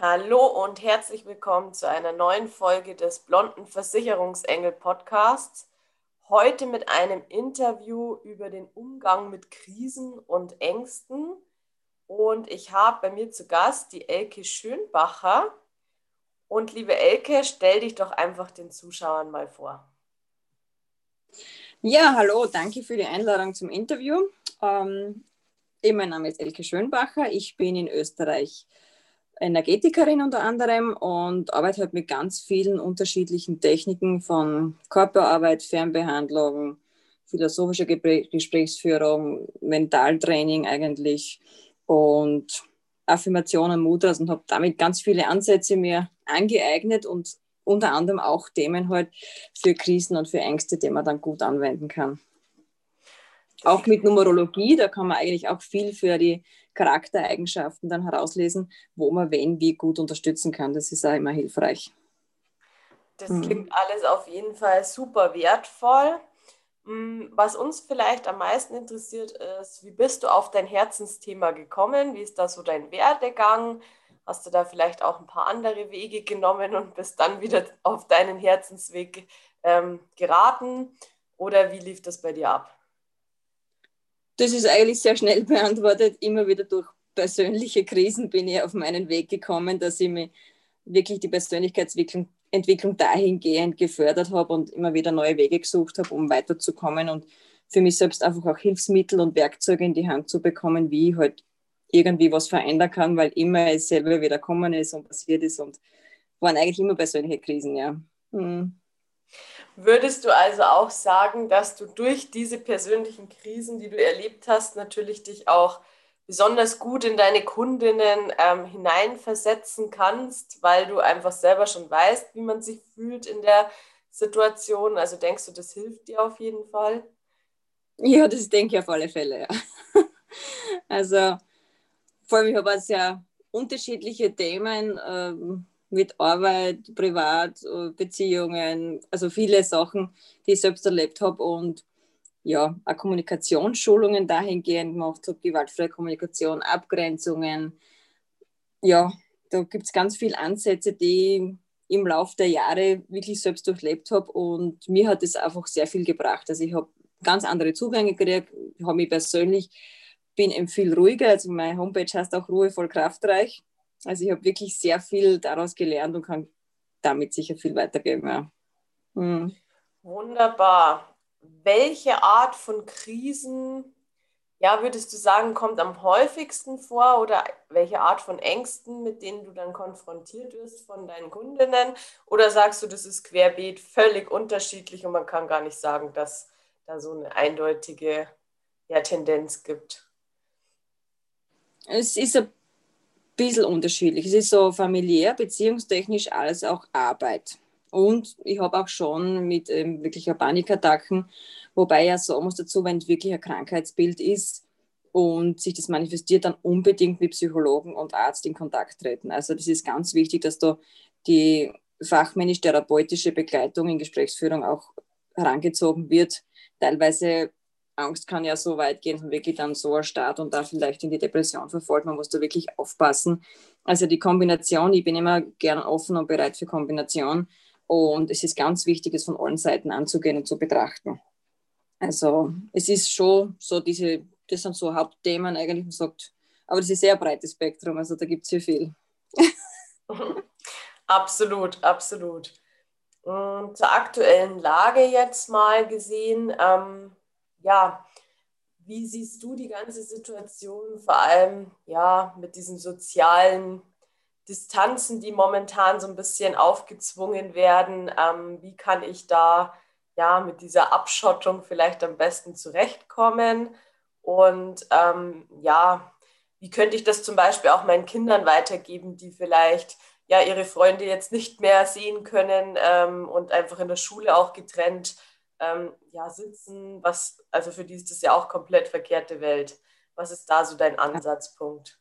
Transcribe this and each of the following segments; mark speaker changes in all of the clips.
Speaker 1: Hallo und herzlich willkommen zu einer neuen Folge des Blonden Versicherungsengel Podcasts. Heute mit einem Interview über den Umgang mit Krisen und Ängsten. Und ich habe bei mir zu Gast die Elke Schönbacher. Und liebe Elke, stell dich doch einfach den Zuschauern mal vor.
Speaker 2: Ja, hallo, danke für die Einladung zum Interview. Ähm, mein Name ist Elke Schönbacher. Ich bin in Österreich Energetikerin unter anderem und arbeite halt mit ganz vielen unterschiedlichen Techniken von Körperarbeit, Fernbehandlung, philosophischer Gesprächsführung, Mentaltraining eigentlich und Affirmationen, Mudras und habe damit ganz viele Ansätze mir angeeignet und unter anderem auch Themen halt für Krisen und für Ängste, die man dann gut anwenden kann. Auch mit Numerologie, da kann man eigentlich auch viel für die Charaktereigenschaften dann herauslesen, wo man wen wie gut unterstützen kann. Das ist auch immer hilfreich.
Speaker 1: Das mhm. klingt alles auf jeden Fall super wertvoll. Mm, was uns vielleicht am meisten interessiert ist, wie bist du auf dein Herzensthema gekommen? Wie ist da so dein Werdegang? Hast du da vielleicht auch ein paar andere Wege genommen und bist dann wieder auf deinen Herzensweg ähm, geraten? Oder wie lief das bei dir ab?
Speaker 2: Das ist eigentlich sehr schnell beantwortet. Immer wieder durch persönliche Krisen bin ich auf meinen Weg gekommen, dass ich mir wirklich die Persönlichkeitsentwicklung Entwicklung dahingehend gefördert habe und immer wieder neue Wege gesucht habe, um weiterzukommen und für mich selbst einfach auch Hilfsmittel und Werkzeuge in die Hand zu bekommen, wie ich halt irgendwie was verändern kann, weil immer es selber wieder kommen ist und passiert ist und waren eigentlich immer persönliche Krisen, ja. Hm.
Speaker 1: Würdest du also auch sagen, dass du durch diese persönlichen Krisen, die du erlebt hast, natürlich dich auch besonders gut in deine Kundinnen ähm, hineinversetzen kannst, weil du einfach selber schon weißt, wie man sich fühlt in der Situation? Also denkst du, das hilft dir auf jeden Fall?
Speaker 2: Ja, das denke ich auf alle Fälle, ja. Also vor allem, ich habe sehr unterschiedliche Themen. Ähm, mit Arbeit, Privat, äh, Beziehungen, also viele Sachen, die ich selbst erlebt habe und ja, auch Kommunikationsschulungen dahingehend gemacht habe, gewaltfreie Kommunikation, Abgrenzungen. Ja, da gibt es ganz viele Ansätze, die ich im Laufe der Jahre wirklich selbst durchlebt habe und mir hat es einfach sehr viel gebracht. Also ich habe ganz andere Zugänge gekriegt, habe mich persönlich, bin viel ruhiger, also meine Homepage heißt auch ruhevoll kraftreich also ich habe wirklich sehr viel daraus gelernt und kann damit sicher viel weitergeben. Ja.
Speaker 1: Hm. Wunderbar. Welche Art von Krisen, ja, würdest du sagen, kommt am häufigsten vor oder welche Art von Ängsten, mit denen du dann konfrontiert wirst von deinen Kundinnen? Oder sagst du, das ist querbeet völlig unterschiedlich und man kann gar nicht sagen, dass da so eine eindeutige ja, Tendenz gibt?
Speaker 2: Es ist ein bisschen unterschiedlich. Es ist so familiär, beziehungstechnisch als auch Arbeit. Und ich habe auch schon mit ähm, wirklicher Panikattacken, wobei ja sagen muss dazu, wenn es wirklich ein Krankheitsbild ist und sich das manifestiert, dann unbedingt mit Psychologen und Arzt in Kontakt treten. Also das ist ganz wichtig, dass da die fachmännisch-therapeutische Begleitung in Gesprächsführung auch herangezogen wird. Teilweise Angst kann ja so weit gehen, dass wirklich dann so erstarrt und da vielleicht in die Depression verfolgt. Man muss da wirklich aufpassen. Also die Kombination, ich bin immer gern offen und bereit für Kombination. Und es ist ganz wichtig, es von allen Seiten anzugehen und zu betrachten. Also es ist schon so diese, das sind so Hauptthemen eigentlich, man sagt, aber das ist sehr breites Spektrum, also da gibt es hier viel.
Speaker 1: absolut, absolut. Und zur aktuellen Lage jetzt mal gesehen, ähm, ja, wie siehst du die ganze Situation, vor allem ja mit diesen sozialen Distanzen, die momentan so ein bisschen aufgezwungen werden? Ähm, wie kann ich da ja mit dieser Abschottung vielleicht am besten zurechtkommen? Und ähm, ja, wie könnte ich das zum Beispiel auch meinen Kindern weitergeben, die vielleicht ja ihre Freunde jetzt nicht mehr sehen können ähm, und einfach in der Schule auch getrennt ähm, ja, sitzen, was, also für die ist das ja auch komplett verkehrte Welt. Was ist da so dein Ansatzpunkt?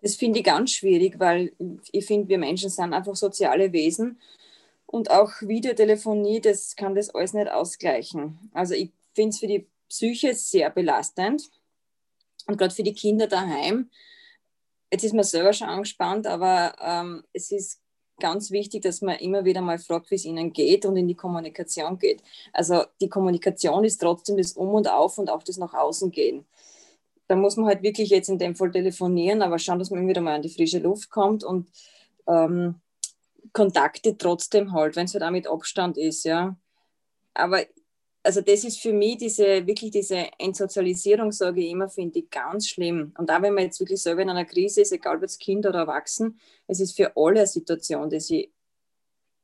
Speaker 2: Das finde ich ganz schwierig, weil ich finde, wir Menschen sind einfach soziale Wesen und auch Videotelefonie, das kann das alles nicht ausgleichen. Also ich finde es für die Psyche sehr belastend und gerade für die Kinder daheim jetzt ist man selber schon angespannt, aber ähm, es ist ganz wichtig, dass man immer wieder mal fragt, wie es ihnen geht und in die Kommunikation geht. Also die Kommunikation ist trotzdem das Um und Auf und auch das nach außen gehen. Da muss man halt wirklich jetzt in dem Fall telefonieren, aber schauen, dass man wieder mal an die frische Luft kommt und ähm, Kontakte trotzdem halt, wenn es halt auch mit Abstand ist, ja. Aber also das ist für mich diese, wirklich diese Entsozialisierung, sage ich immer, finde ich ganz schlimm. Und auch wenn man jetzt wirklich selber in einer Krise ist, egal ob jetzt Kind oder Erwachsen, es ist für alle eine Situation, die sie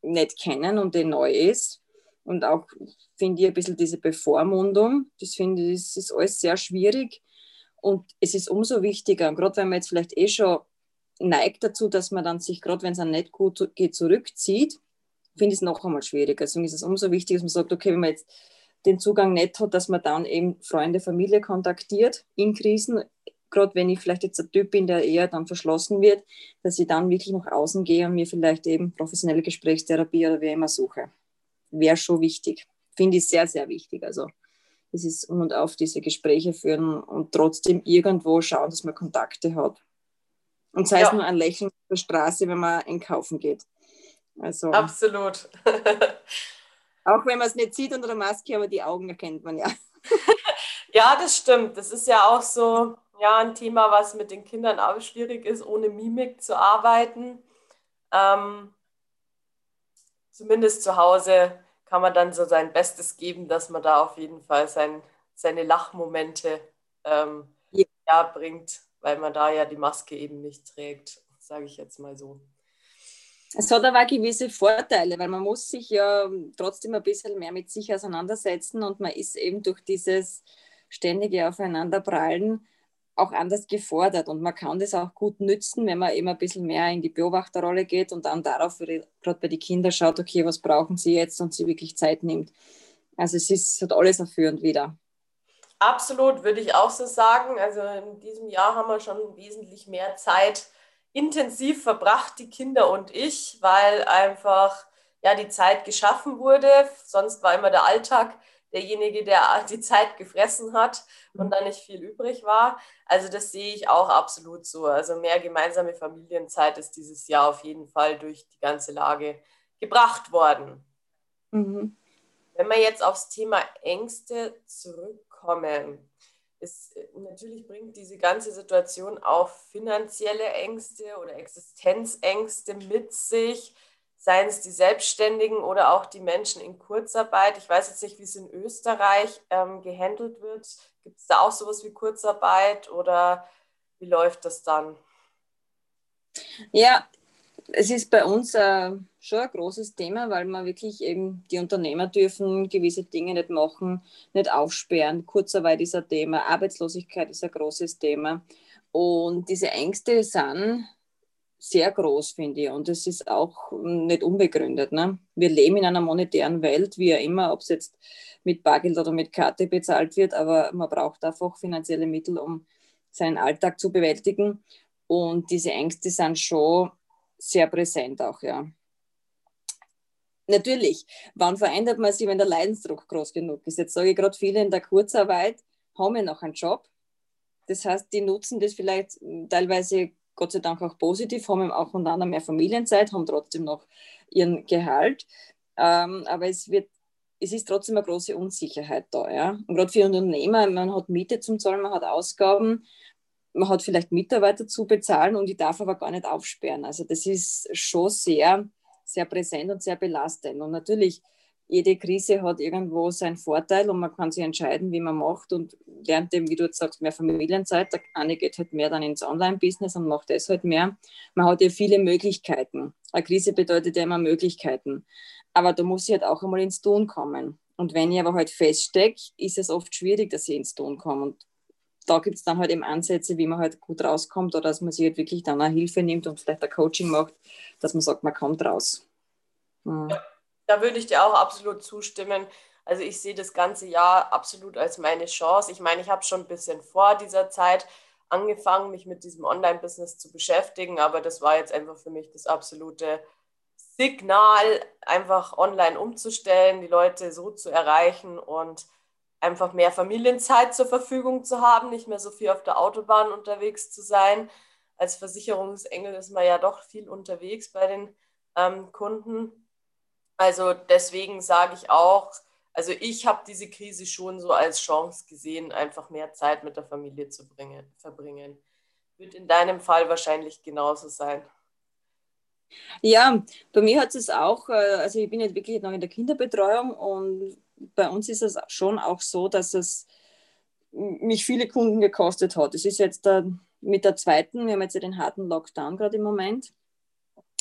Speaker 2: nicht kennen und die neu ist. Und auch finde ich ein bisschen diese Bevormundung, das finde ich, das ist alles sehr schwierig. Und es ist umso wichtiger, gerade wenn man jetzt vielleicht eh schon neigt dazu, dass man dann sich, gerade wenn es einem nicht gut geht, zurückzieht, finde ich es noch einmal schwieriger. Deswegen ist es umso wichtiger, dass man sagt, okay, wenn man jetzt den Zugang nicht hat, dass man dann eben Freunde, Familie kontaktiert in Krisen, gerade wenn ich vielleicht jetzt ein Typ bin, der eher dann verschlossen wird, dass ich dann wirklich nach außen gehe und mir vielleicht eben professionelle Gesprächstherapie oder wie immer suche. Wäre schon wichtig. Finde ich sehr, sehr wichtig. Also es ist um und auf diese Gespräche führen und trotzdem irgendwo schauen, dass man Kontakte hat. Und sei ja. es nur ein Lächeln auf der Straße, wenn man einkaufen geht.
Speaker 1: Also, Absolut.
Speaker 2: Auch wenn man es nicht sieht unter der Maske, aber die Augen erkennt man ja.
Speaker 1: ja, das stimmt. Das ist ja auch so ja, ein Thema, was mit den Kindern auch schwierig ist, ohne Mimik zu arbeiten. Ähm, zumindest zu Hause kann man dann so sein Bestes geben, dass man da auf jeden Fall sein, seine Lachmomente ähm, ja. ja. bringt, weil man da ja die Maske eben nicht trägt, sage ich jetzt mal so.
Speaker 2: Es hat aber gewisse Vorteile, weil man muss sich ja trotzdem ein bisschen mehr mit sich auseinandersetzen und man ist eben durch dieses ständige Aufeinanderprallen auch anders gefordert und man kann das auch gut nützen, wenn man eben ein bisschen mehr in die Beobachterrolle geht und dann darauf gerade bei den Kindern schaut, okay, was brauchen sie jetzt und sie wirklich Zeit nimmt. Also es ist, hat alles dafür und wieder.
Speaker 1: Absolut, würde ich auch so sagen. Also in diesem Jahr haben wir schon wesentlich mehr Zeit intensiv verbracht, die Kinder und ich, weil einfach ja die Zeit geschaffen wurde. Sonst war immer der Alltag derjenige, der die Zeit gefressen hat und da nicht viel übrig war. Also das sehe ich auch absolut so. Also mehr gemeinsame Familienzeit ist dieses Jahr auf jeden Fall durch die ganze Lage gebracht worden. Mhm. Wenn wir jetzt aufs Thema Ängste zurückkommen, es, natürlich bringt diese ganze Situation auch finanzielle Ängste oder Existenzängste mit sich, seien es die Selbstständigen oder auch die Menschen in Kurzarbeit. Ich weiß jetzt nicht, wie es in Österreich ähm, gehandelt wird. Gibt es da auch sowas wie Kurzarbeit oder wie läuft das dann?
Speaker 2: Ja, es ist bei uns äh, schon ein großes Thema, weil man wirklich eben die Unternehmer dürfen gewisse Dinge nicht machen, nicht aufsperren. Kurzarbeit ist ein Thema, Arbeitslosigkeit ist ein großes Thema. Und diese Ängste sind sehr groß, finde ich. Und es ist auch nicht unbegründet. Ne? Wir leben in einer monetären Welt, wie ja immer, ob es jetzt mit Bargeld oder mit Karte bezahlt wird, aber man braucht einfach finanzielle Mittel, um seinen Alltag zu bewältigen. Und diese Ängste sind schon sehr präsent auch, ja. Natürlich, wann verändert man sich, wenn der Leidensdruck groß genug ist? Jetzt sage ich gerade, viele in der Kurzarbeit haben ja noch einen Job. Das heißt, die nutzen das vielleicht teilweise Gott sei Dank auch positiv, haben auch unter anderem mehr Familienzeit, haben trotzdem noch ihren Gehalt. Ähm, aber es wird es ist trotzdem eine große Unsicherheit da. Ja? Und gerade für Unternehmer, man hat Miete zum Zahlen, man hat Ausgaben man hat vielleicht Mitarbeiter zu bezahlen und ich darf aber gar nicht aufsperren. Also das ist schon sehr, sehr präsent und sehr belastend. Und natürlich, jede Krise hat irgendwo seinen Vorteil und man kann sich entscheiden, wie man macht und lernt dem, wie du jetzt sagst, mehr Familienzeit. Der eine geht halt mehr dann ins Online-Business und macht das halt mehr. Man hat ja viele Möglichkeiten. Eine Krise bedeutet ja immer Möglichkeiten. Aber da muss ich halt auch einmal ins Tun kommen. Und wenn ich aber halt feststecke, ist es oft schwierig, dass ich ins Tun komme. Und da gibt es dann halt eben Ansätze, wie man halt gut rauskommt oder dass man sich halt wirklich dann eine Hilfe nimmt und vielleicht ein Coaching macht, dass man sagt, man kommt raus.
Speaker 1: Mhm. Da würde ich dir auch absolut zustimmen. Also ich sehe das ganze Jahr absolut als meine Chance. Ich meine, ich habe schon ein bisschen vor dieser Zeit angefangen, mich mit diesem Online-Business zu beschäftigen, aber das war jetzt einfach für mich das absolute Signal, einfach online umzustellen, die Leute so zu erreichen und einfach mehr Familienzeit zur Verfügung zu haben, nicht mehr so viel auf der Autobahn unterwegs zu sein. als Versicherungsengel ist man ja doch viel unterwegs bei den ähm, Kunden. Also deswegen sage ich auch, also ich habe diese Krise schon so als Chance gesehen, einfach mehr Zeit mit der Familie zu bringen, verbringen. Wird in deinem Fall wahrscheinlich genauso sein.
Speaker 2: Ja, bei mir hat es auch, äh, also ich bin jetzt wirklich noch in der Kinderbetreuung und bei uns ist es schon auch so, dass es mich viele Kunden gekostet hat. Es ist jetzt mit der zweiten, wir haben jetzt ja den harten Lockdown gerade im Moment.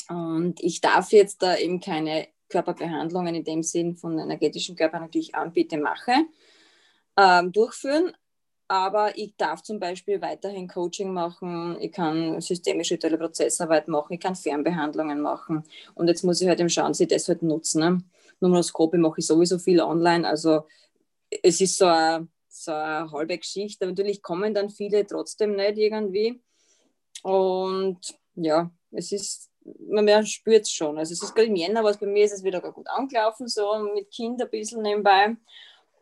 Speaker 2: Und ich darf jetzt da eben keine Körperbehandlungen in dem Sinn von energetischen Körpern, die ich anbiete, mache, ähm, durchführen. Aber ich darf zum Beispiel weiterhin Coaching machen, ich kann systemische Prozessarbeit machen, ich kann Fernbehandlungen machen. Und jetzt muss ich halt eben schauen, dass ich das halt nutzen. Ne? Numeroskope mache ich sowieso viel online. Also es ist so eine, so eine halbe Geschichte. Natürlich kommen dann viele trotzdem nicht irgendwie. Und ja, es ist man spürt es schon. Also es ist gerade im Jänner, was bei mir ist es wieder gut angelaufen, so mit Kind ein bisschen nebenbei.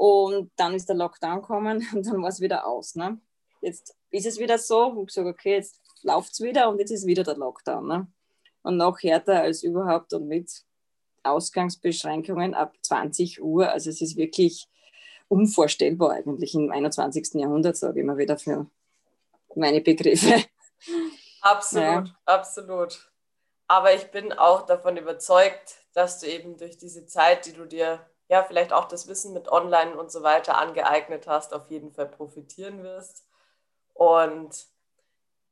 Speaker 2: Und dann ist der Lockdown gekommen und dann war es wieder aus. Ne? Jetzt ist es wieder so, und ich sage, okay, jetzt läuft es wieder und jetzt ist wieder der Lockdown. Ne? Und noch härter als überhaupt und mit Ausgangsbeschränkungen ab 20 Uhr. Also es ist wirklich unvorstellbar eigentlich im 21. Jahrhundert, sage ich mal wieder für meine Begriffe.
Speaker 1: Absolut, ja. absolut. Aber ich bin auch davon überzeugt, dass du eben durch diese Zeit, die du dir ja vielleicht auch das Wissen mit Online und so weiter angeeignet hast, auf jeden Fall profitieren wirst. Und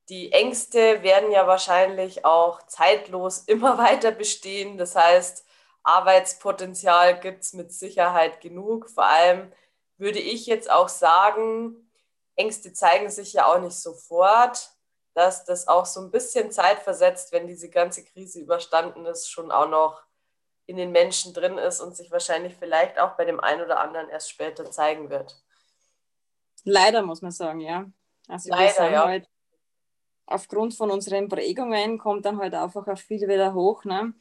Speaker 1: die Ängste werden ja wahrscheinlich auch zeitlos immer weiter bestehen. Das heißt, Arbeitspotenzial gibt es mit Sicherheit genug. Vor allem würde ich jetzt auch sagen, Ängste zeigen sich ja auch nicht sofort dass das auch so ein bisschen Zeit versetzt, wenn diese ganze Krise überstanden ist, schon auch noch in den Menschen drin ist und sich wahrscheinlich vielleicht auch bei dem einen oder anderen erst später zeigen wird.
Speaker 2: Leider muss man sagen, ja. Also Leider, ja. Halt, aufgrund von unseren Prägungen kommt dann halt einfach auch viel wieder hoch. Ne?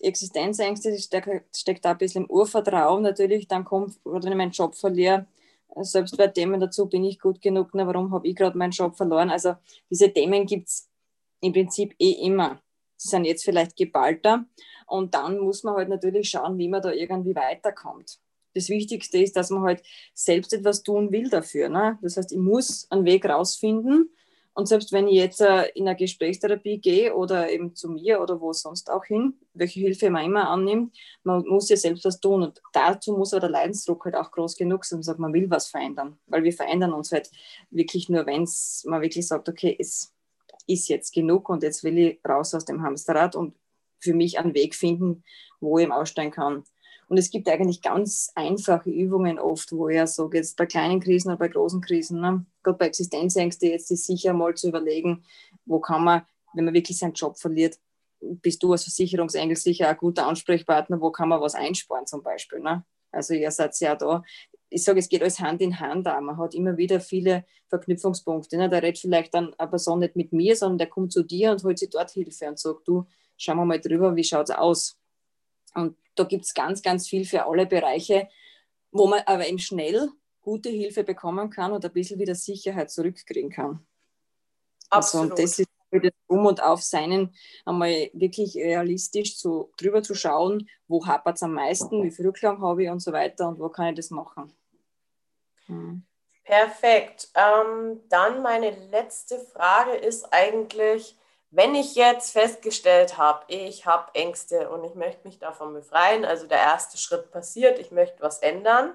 Speaker 2: Die Existenzängste steckt, steckt da ein bisschen im Urvertrauen natürlich. Dann kommt, oder wenn ich meinen Job verliere, selbst bei Themen dazu bin ich gut genug, na, warum habe ich gerade meinen Job verloren? Also diese Themen gibt es im Prinzip eh immer. Sie sind jetzt vielleicht geballter und dann muss man halt natürlich schauen, wie man da irgendwie weiterkommt. Das Wichtigste ist, dass man halt selbst etwas tun will dafür. Ne? Das heißt, ich muss einen Weg rausfinden und selbst wenn ich jetzt äh, in eine Gesprächstherapie gehe oder eben zu mir oder wo sonst auch hin, welche Hilfe man immer annimmt, man muss ja selbst was tun. Und dazu muss aber der Leidensdruck halt auch groß genug sein. Sagt, man will was verändern. Weil wir verändern uns halt wirklich nur, wenn man wirklich sagt, okay, es ist jetzt genug und jetzt will ich raus aus dem Hamsterrad und für mich einen Weg finden, wo ich aussteigen kann. Und es gibt eigentlich ganz einfache Übungen oft, wo er so jetzt bei kleinen Krisen oder bei großen Krisen, ne? gerade bei Existenzängste jetzt ist sicher mal zu überlegen, wo kann man, wenn man wirklich seinen Job verliert, bist du als Versicherungsengel sicher ein guter Ansprechpartner, wo kann man was einsparen zum Beispiel. Ne? Also ihr seid ja da. Ich sage, es geht alles Hand in Hand da. Man hat immer wieder viele Verknüpfungspunkte. Ne? Da redet vielleicht dann eine Person nicht mit mir, sondern der kommt zu dir und holt sich dort Hilfe und sagt, du, schauen wir mal drüber, wie schaut es aus? Und da gibt es ganz, ganz viel für alle Bereiche, wo man aber eben schnell gute Hilfe bekommen kann und ein bisschen wieder Sicherheit zurückkriegen kann. Absolut. Also, und das ist das um und auf seinen einmal wirklich realistisch zu, drüber zu schauen, wo hapert es am meisten, wie viel Rückgang habe ich und so weiter und wo kann ich das machen.
Speaker 1: Hm. Perfekt. Ähm, dann meine letzte Frage ist eigentlich, wenn ich jetzt festgestellt habe, ich habe Ängste und ich möchte mich davon befreien, also der erste Schritt passiert, ich möchte was ändern,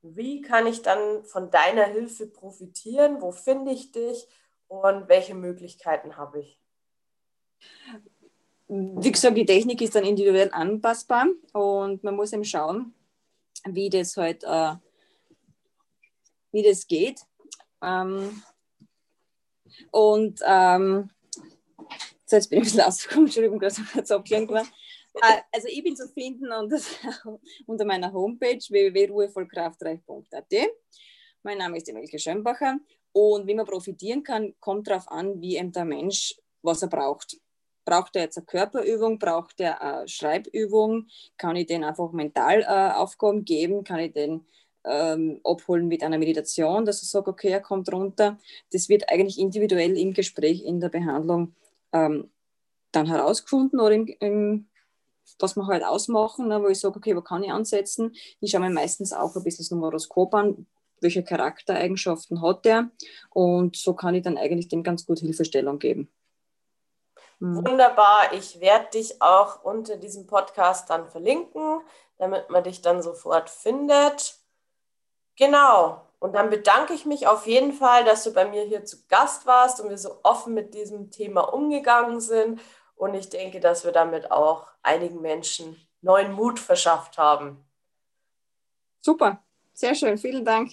Speaker 1: wie kann ich dann von deiner Hilfe profitieren? Wo finde ich dich und welche Möglichkeiten habe ich?
Speaker 2: Wie gesagt, die Technik ist dann individuell anpassbar und man muss eben schauen, wie das halt, äh, wie das geht. Ähm, und ähm, so, jetzt bin ich ein bisschen ausgekommen, Entschuldigung, gerade kurz abgelenkt war. Äh, also ich bin zu finden unter, meiner Homepage www.ruhevollkraftreich.at. Mein Name ist Emelke Schönbacher und wie man profitieren kann, kommt darauf an, wie eben der Mensch, was er braucht. Braucht er jetzt eine Körperübung, braucht er eine Schreibübung, kann ich den einfach mental äh, Aufgaben geben, kann ich den ähm, abholen mit einer Meditation, dass er sagt, okay, er kommt runter. Das wird eigentlich individuell im Gespräch, in der Behandlung ähm, dann herausgefunden oder im, im, was wir halt ausmachen, ne, wo ich sage, okay, wo kann ich ansetzen? Ich schaue mir meistens auch ein bisschen das Numeroskop an, welche Charaktereigenschaften hat er und so kann ich dann eigentlich dem ganz gut Hilfestellung geben.
Speaker 1: Mhm. Wunderbar. Ich werde dich auch unter diesem Podcast dann verlinken, damit man dich dann sofort findet. Genau. Und dann bedanke ich mich auf jeden Fall, dass du bei mir hier zu Gast warst und wir so offen mit diesem Thema umgegangen sind. Und ich denke, dass wir damit auch einigen Menschen neuen Mut verschafft haben.
Speaker 2: Super, sehr schön, vielen Dank.